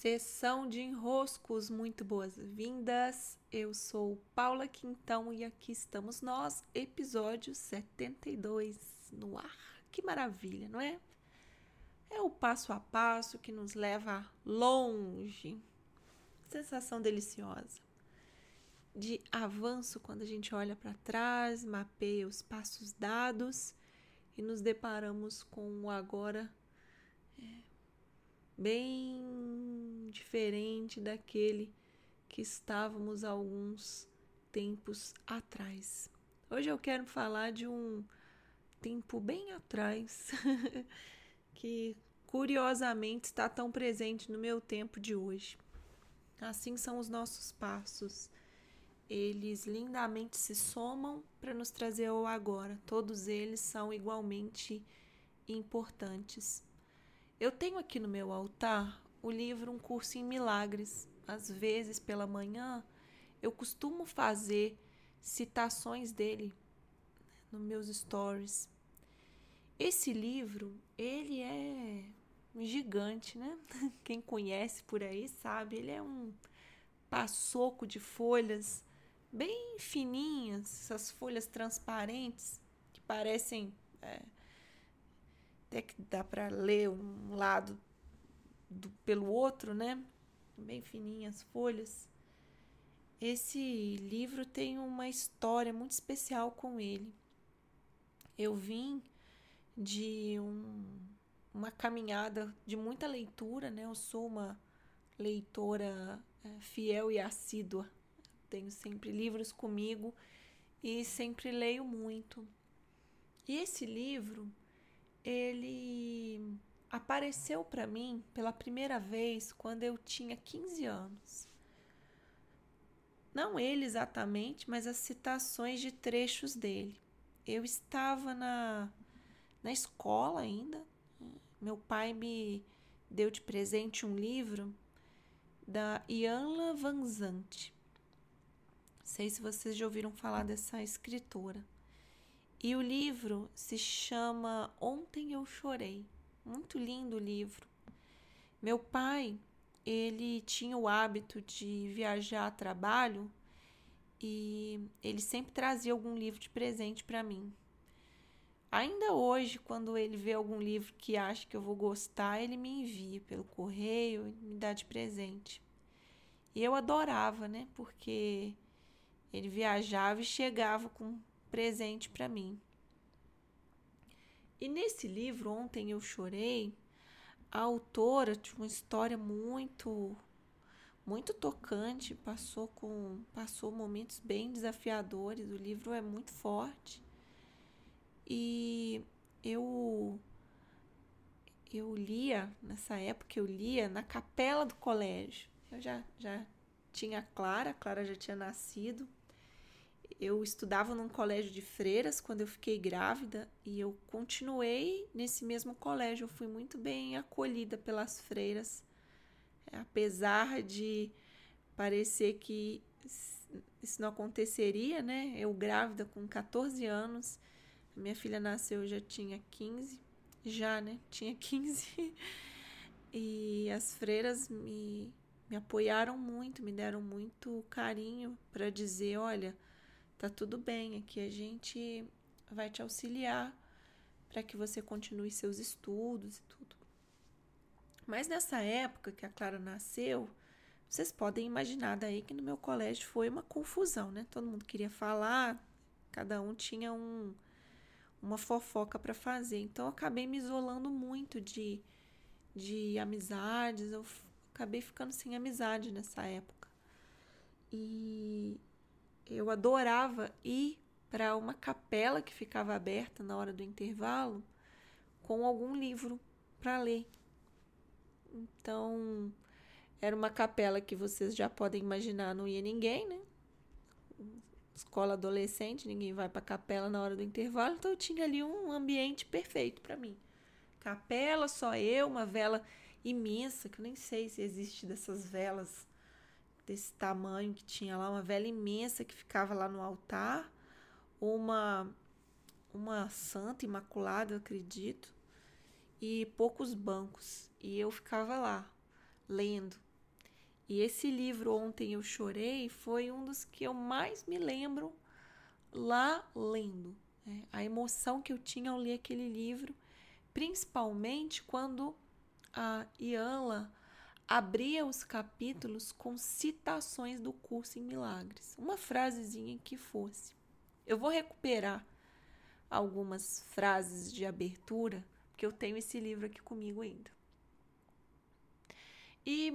Sessão de enroscos, muito boas-vindas. Eu sou Paula Quintão e aqui estamos nós, episódio 72 no ar. Que maravilha, não é? É o passo a passo que nos leva longe. Sensação deliciosa de avanço quando a gente olha para trás, mapeia os passos dados e nos deparamos com o agora é, bem diferente daquele que estávamos alguns tempos atrás. Hoje eu quero falar de um tempo bem atrás que curiosamente está tão presente no meu tempo de hoje. Assim são os nossos passos. Eles lindamente se somam para nos trazer ao agora. Todos eles são igualmente importantes. Eu tenho aqui no meu altar o livro Um Curso em Milagres. Às vezes, pela manhã, eu costumo fazer citações dele nos meus stories. Esse livro, ele é gigante, né? Quem conhece por aí sabe, ele é um passoco de folhas bem fininhas, essas folhas transparentes que parecem é, até que dá para ler um lado do, pelo outro, né? Bem fininhas as folhas. Esse livro tem uma história muito especial com ele. Eu vim de um, uma caminhada de muita leitura, né? Eu sou uma leitora é, fiel e assídua. Tenho sempre livros comigo e sempre leio muito. E esse livro ele apareceu para mim pela primeira vez quando eu tinha 15 anos. Não ele exatamente, mas as citações de trechos dele. Eu estava na, na escola ainda. Meu pai me deu de presente um livro da Ianla Vanzante. Sei se vocês já ouviram falar dessa escritora. E o livro se chama Ontem Eu Chorei. Muito lindo o livro. Meu pai, ele tinha o hábito de viajar a trabalho e ele sempre trazia algum livro de presente para mim. Ainda hoje, quando ele vê algum livro que acha que eu vou gostar, ele me envia pelo correio e me dá de presente. E eu adorava, né? Porque ele viajava e chegava com presente para mim. E nesse livro, Ontem Eu Chorei, a autora tinha uma história muito muito tocante, passou com passou momentos bem desafiadores. O livro é muito forte. E eu eu lia nessa época eu lia na capela do colégio. Eu já já tinha Clara, Clara já tinha nascido eu estudava num colégio de freiras quando eu fiquei grávida e eu continuei nesse mesmo colégio. Eu fui muito bem acolhida pelas freiras, apesar de parecer que isso não aconteceria, né? Eu grávida com 14 anos, minha filha nasceu já tinha 15, já, né? Tinha 15. E as freiras me, me apoiaram muito, me deram muito carinho para dizer, olha, tá tudo bem, aqui a gente vai te auxiliar para que você continue seus estudos e tudo. Mas nessa época que a Clara nasceu, vocês podem imaginar daí que no meu colégio foi uma confusão, né? Todo mundo queria falar, cada um tinha um, uma fofoca para fazer. Então eu acabei me isolando muito de, de amizades, eu acabei ficando sem amizade nessa época. E eu adorava ir para uma capela que ficava aberta na hora do intervalo com algum livro para ler. Então, era uma capela que vocês já podem imaginar, não ia ninguém, né? Escola adolescente, ninguém vai para capela na hora do intervalo, então eu tinha ali um ambiente perfeito para mim. Capela, só eu, uma vela imensa, que eu nem sei se existe dessas velas desse tamanho que tinha lá, uma vela imensa que ficava lá no altar, uma uma santa imaculada, eu acredito, e poucos bancos. E eu ficava lá lendo, E esse livro, Ontem Eu Chorei, foi um dos que eu mais me lembro lá lendo. Né? A emoção que eu tinha ao ler aquele livro, principalmente quando a Ianla abria os capítulos com citações do curso em milagres. Uma frasezinha que fosse. Eu vou recuperar algumas frases de abertura, porque eu tenho esse livro aqui comigo ainda. E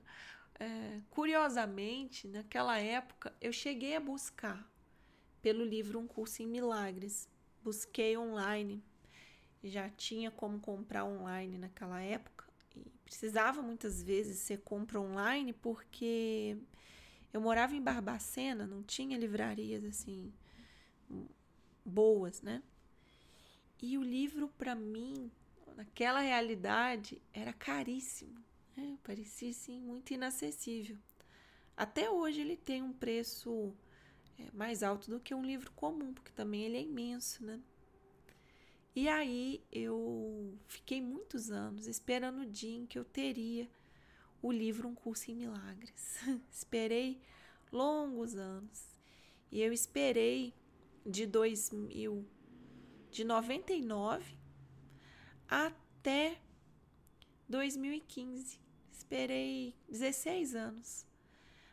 é, curiosamente, naquela época, eu cheguei a buscar pelo livro Um Curso em Milagres. Busquei online, já tinha como comprar online naquela época e precisava muitas vezes ser compra online porque eu morava em Barbacena, não tinha livrarias assim boas, né? E o livro para mim, naquela realidade, era caríssimo. Né? Parecia assim muito inacessível. Até hoje ele tem um preço é, mais alto do que um livro comum, porque também ele é imenso, né? E aí eu fiquei muitos anos esperando o dia em que eu teria o livro Um Curso em Milagres. Esperei longos anos. E eu esperei de 2000, de 99 até 2015. Esperei 16 anos.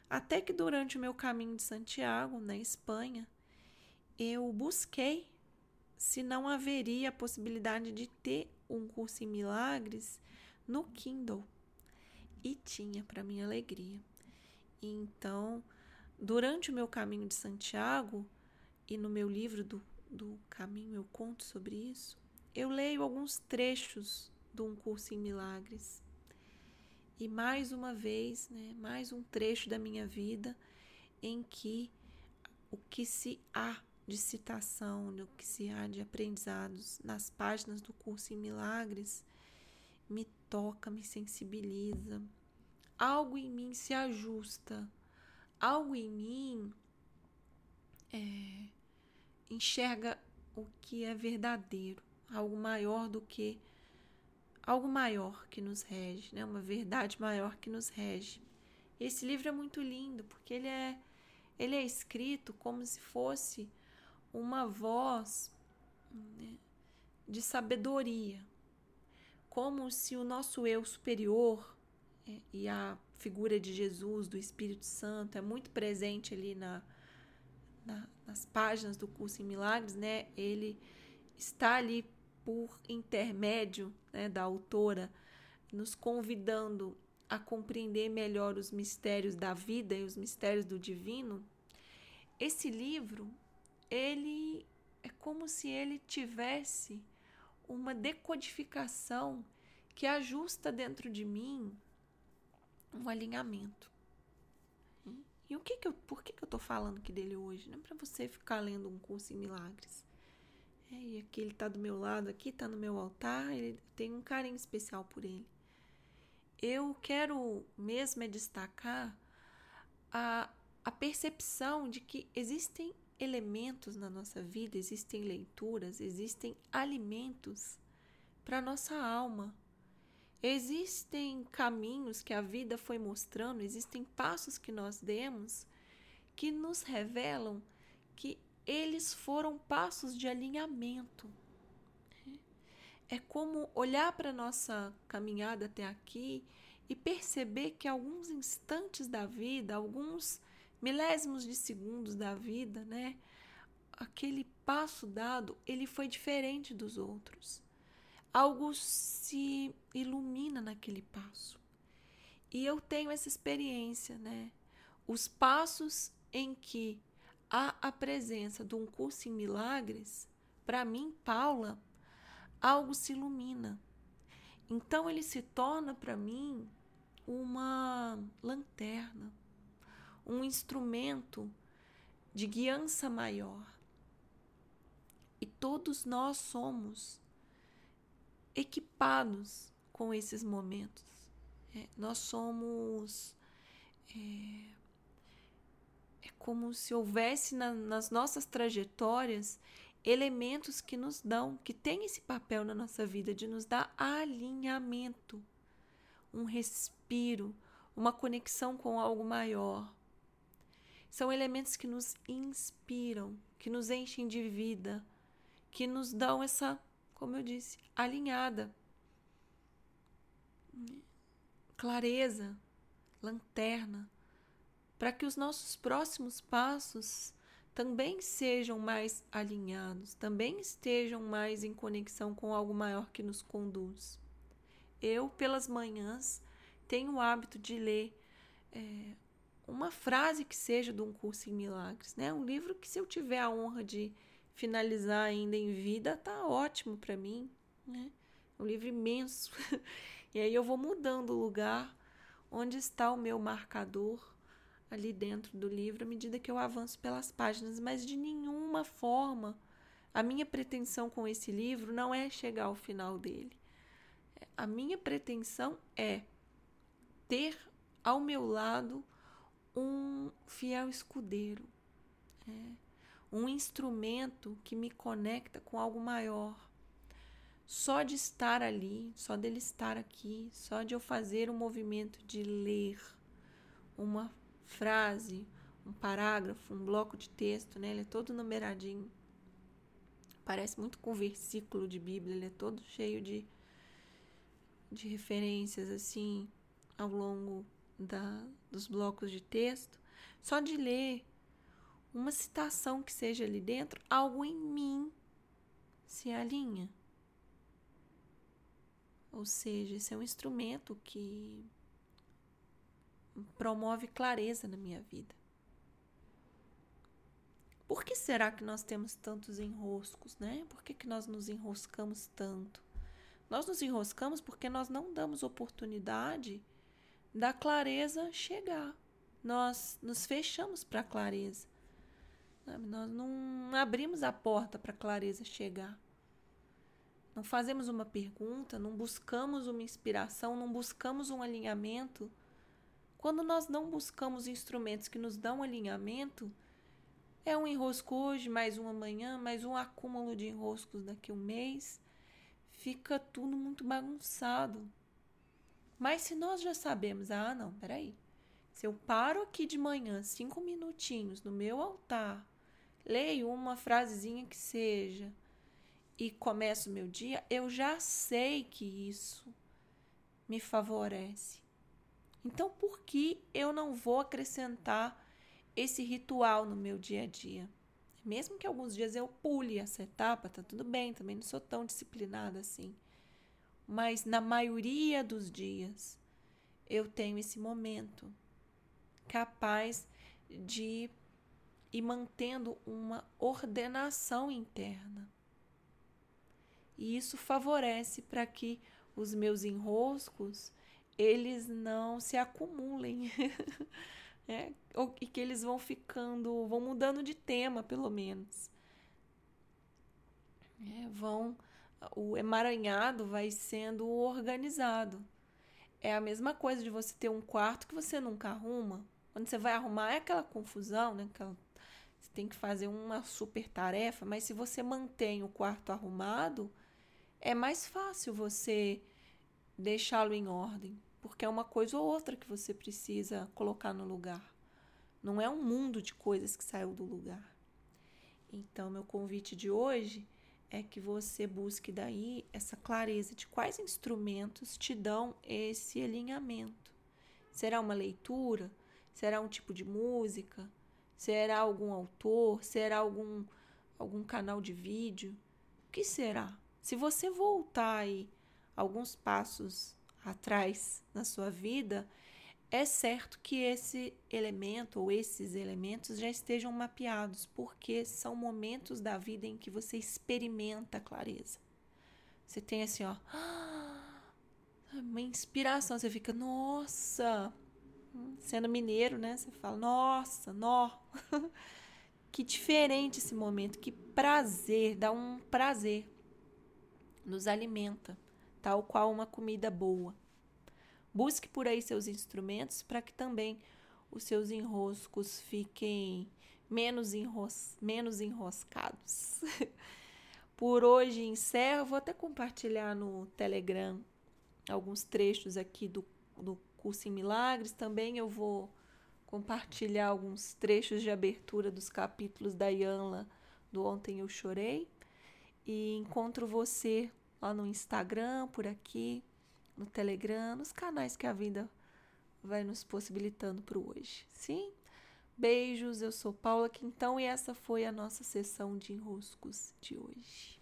Até que durante o meu caminho de Santiago, na Espanha, eu busquei se não haveria a possibilidade de ter um curso em milagres no Kindle. E tinha, para minha alegria. Então, durante o meu caminho de Santiago, e no meu livro do, do caminho eu conto sobre isso, eu leio alguns trechos de um curso em milagres. E mais uma vez, né, mais um trecho da minha vida em que o que se há de citação, o que se há de aprendizados nas páginas do curso em milagres me toca, me sensibiliza. Algo em mim se ajusta, algo em mim é, enxerga o que é verdadeiro, algo maior do que algo maior que nos rege, né? Uma verdade maior que nos rege. Esse livro é muito lindo porque ele é ele é escrito como se fosse uma voz né, de sabedoria, como se o nosso eu superior é, e a figura de Jesus, do Espírito Santo, é muito presente ali na, na, nas páginas do curso em Milagres, né? Ele está ali por intermédio né, da autora, nos convidando a compreender melhor os mistérios da vida e os mistérios do divino. Esse livro, ele é como se ele tivesse uma decodificação que ajusta dentro de mim um alinhamento. E o que que eu, por que, que eu tô falando aqui dele hoje? Não é para você ficar lendo um curso em milagres. É, e aqui ele tá do meu lado, aqui tá no meu altar, ele tem um carinho especial por ele. Eu quero mesmo é destacar a, a percepção de que existem elementos na nossa vida, existem leituras, existem alimentos para nossa alma, Existem caminhos que a vida foi mostrando, existem passos que nós demos que nos revelam que eles foram passos de alinhamento. É como olhar para a nossa caminhada até aqui e perceber que alguns instantes da vida, alguns milésimos de segundos da vida, né? Aquele passo dado, ele foi diferente dos outros algo se ilumina naquele passo. E eu tenho essa experiência, né? Os passos em que há a presença de um curso em milagres, para mim, Paula, algo se ilumina. Então ele se torna para mim uma lanterna, um instrumento de guiança maior. E todos nós somos equipados com esses momentos. É, nós somos. É, é, como se houvesse na, nas nossas trajetórias elementos que nos dão, que têm esse papel na nossa vida de nos dar alinhamento, um respiro, uma conexão com algo maior. São elementos que nos inspiram, que nos enchem de vida, que nos dão essa, como eu disse, alinhada, clareza, lanterna, para que os nossos próximos passos também sejam mais alinhados, também estejam mais em conexão com algo maior que nos conduz. Eu, pelas manhãs, tenho o hábito de ler é, uma frase que seja de um curso em milagres, né? Um livro que, se eu tiver a honra de finalizar ainda em vida, tá ótimo para mim, né? Um livro imenso. e aí eu vou mudando o lugar onde está o meu marcador ali dentro do livro à medida que eu avanço pelas páginas, mas de nenhuma forma a minha pretensão com esse livro não é chegar ao final dele. A minha pretensão é ter ao meu lado um fiel escudeiro, é, um instrumento que me conecta com algo maior. Só de estar ali, só dele estar aqui, só de eu fazer o movimento de ler uma frase, um parágrafo, um bloco de texto, né? Ele é todo numeradinho. Parece muito com versículo de Bíblia, ele é todo cheio de, de referências assim ao longo da, dos blocos de texto. Só de ler uma citação que seja ali dentro, algo em mim se alinha. Ou seja, esse é um instrumento que promove clareza na minha vida. Por que será que nós temos tantos enroscos, né? Por que, que nós nos enroscamos tanto? Nós nos enroscamos porque nós não damos oportunidade da clareza chegar. Nós nos fechamos para a clareza. Nós não abrimos a porta para a clareza chegar. Não fazemos uma pergunta, não buscamos uma inspiração, não buscamos um alinhamento quando nós não buscamos instrumentos que nos dão alinhamento, é um enrosco hoje, mais um amanhã, mais um acúmulo de enroscos daqui a um mês. Fica tudo muito bagunçado. Mas se nós já sabemos, ah, não, peraí. Se eu paro aqui de manhã, cinco minutinhos no meu altar, leio uma frasezinha que seja e começo o meu dia, eu já sei que isso me favorece. Então, por que eu não vou acrescentar esse ritual no meu dia a dia? Mesmo que alguns dias eu pule essa etapa, tá tudo bem, também não sou tão disciplinada assim. Mas na maioria dos dias eu tenho esse momento capaz de ir mantendo uma ordenação interna. E isso favorece para que os meus enroscos eles não se acumulem. é, e que eles vão ficando, vão mudando de tema, pelo menos. É, vão, o emaranhado vai sendo organizado. É a mesma coisa de você ter um quarto que você nunca arruma. Quando você vai arrumar, é aquela confusão, né? Aquela, você tem que fazer uma super tarefa, mas se você mantém o quarto arrumado, é mais fácil você deixá-lo em ordem porque é uma coisa ou outra que você precisa colocar no lugar. Não é um mundo de coisas que saiu do lugar. Então, meu convite de hoje é que você busque daí essa clareza de quais instrumentos te dão esse alinhamento. Será uma leitura? Será um tipo de música? Será algum autor? Será algum algum canal de vídeo? O que será? Se você voltar aí alguns passos atrás na sua vida, é certo que esse elemento ou esses elementos já estejam mapeados, porque são momentos da vida em que você experimenta a clareza. Você tem assim, ó, uma inspiração, você fica, nossa, sendo mineiro, né? Você fala, nossa, nó. que diferente esse momento, que prazer, dá um prazer, nos alimenta tal qual uma comida boa. Busque por aí seus instrumentos para que também os seus enroscos fiquem menos, enros menos enroscados. por hoje encerro. Vou até compartilhar no Telegram alguns trechos aqui do, do Curso em Milagres. Também eu vou compartilhar alguns trechos de abertura dos capítulos da Yanla do Ontem Eu Chorei. E encontro você lá no Instagram, por aqui, no Telegram, nos canais que a vida vai nos possibilitando para hoje. Sim? Beijos, eu sou Paula Quintão e essa foi a nossa sessão de enroscos de hoje.